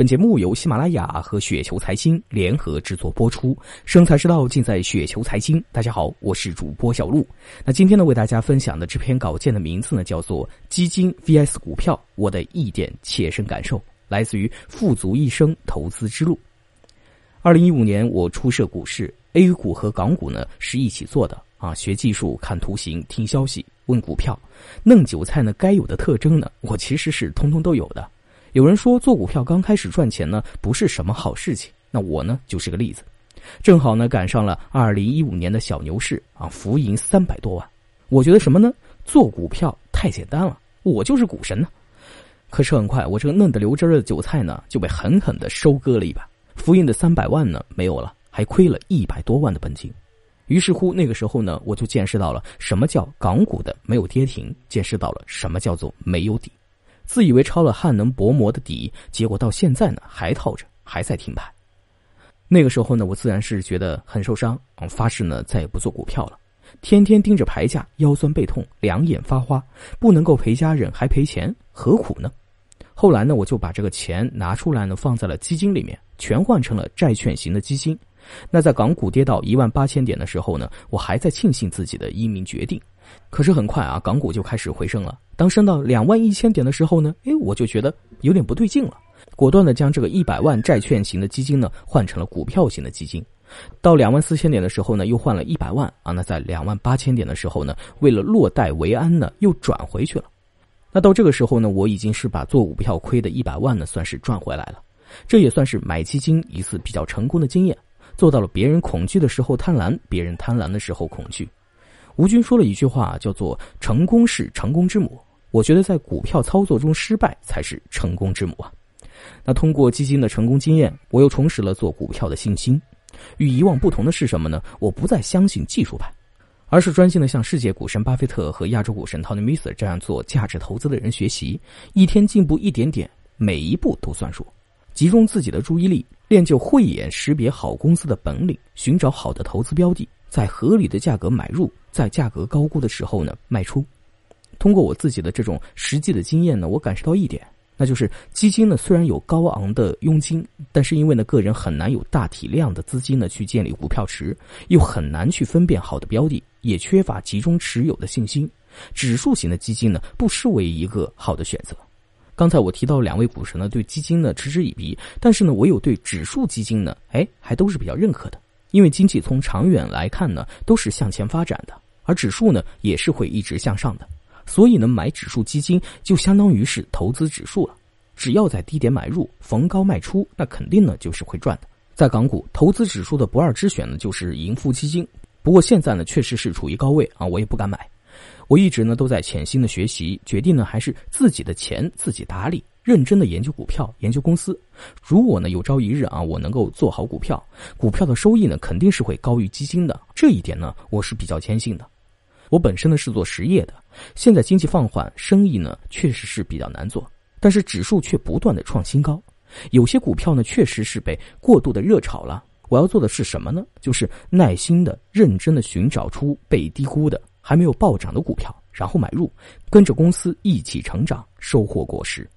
本节目由喜马拉雅和雪球财经联合制作播出，生财之道尽在雪球财经。大家好，我是主播小璐。那今天呢，为大家分享的这篇稿件的名字呢，叫做《基金 VS 股票：我的一点切身感受》，来自于《富足一生投资之路》。二零一五年，我初涉股市，A 股和港股呢是一起做的啊，学技术、看图形、听消息、问股票，嫩韭菜呢该有的特征呢，我其实是通通都有的。有人说做股票刚开始赚钱呢不是什么好事情，那我呢就是个例子，正好呢赶上了二零一五年的小牛市啊，浮盈三百多万。我觉得什么呢？做股票太简单了，我就是股神呢。可是很快我这个嫩的流汁的韭菜呢就被狠狠的收割了一把，浮盈的三百万呢没有了，还亏了一百多万的本金。于是乎那个时候呢我就见识到了什么叫港股的没有跌停，见识到了什么叫做没有底。自以为抄了汉能薄膜的底，结果到现在呢还套着，还在停牌。那个时候呢，我自然是觉得很受伤，发誓呢再也不做股票了。天天盯着牌价，腰酸背痛，两眼发花，不能够陪家人还赔钱，何苦呢？后来呢，我就把这个钱拿出来呢，放在了基金里面，全换成了债券型的基金。那在港股跌到一万八千点的时候呢，我还在庆幸自己的英明决定。可是很快啊，港股就开始回升了。当升到两万一千点的时候呢，哎，我就觉得有点不对劲了，果断的将这个一百万债券型的基金呢换成了股票型的基金。到两万四千点的时候呢，又换了一百万啊。那在两万八千点的时候呢，为了落袋为安呢，又转回去了。那到这个时候呢，我已经是把做股票亏的一百万呢，算是赚回来了。这也算是买基金一次比较成功的经验，做到了别人恐惧的时候贪婪，别人贪婪的时候恐惧。吴军说了一句话，叫做“成功是成功之母”。我觉得在股票操作中失败才是成功之母啊。那通过基金的成功经验，我又重拾了做股票的信心。与以往不同的是什么呢？我不再相信技术派，而是专心的向世界股神巴菲特和亚洲股神 Tony m i s r 这样做价值投资的人学习，一天进步一点点，每一步都算数。集中自己的注意力，练就慧眼识别好公司的本领，寻找好的投资标的。在合理的价格买入，在价格高估的时候呢卖出。通过我自己的这种实际的经验呢，我感受到一点，那就是基金呢虽然有高昂的佣金，但是因为呢个人很难有大体量的资金呢去建立股票池，又很难去分辨好的标的，也缺乏集中持有的信心。指数型的基金呢不失为一个好的选择。刚才我提到两位股神呢对基金呢嗤之以鼻，但是呢我有对指数基金呢哎还都是比较认可的。因为经济从长远来看呢，都是向前发展的，而指数呢也是会一直向上的，所以呢买指数基金就相当于是投资指数了。只要在低点买入，逢高卖出，那肯定呢就是会赚的。在港股投资指数的不二之选呢，就是盈富基金。不过现在呢确实是处于高位啊，我也不敢买。我一直呢都在潜心的学习，决定呢还是自己的钱自己打理。认真的研究股票，研究公司。如果呢有朝一日啊，我能够做好股票，股票的收益呢肯定是会高于基金的。这一点呢，我是比较坚信的。我本身呢是做实业的，现在经济放缓，生意呢确实是比较难做，但是指数却不断的创新高。有些股票呢确实是被过度的热炒了。我要做的是什么呢？就是耐心的、认真的寻找出被低估的、还没有暴涨的股票，然后买入，跟着公司一起成长，收获果实。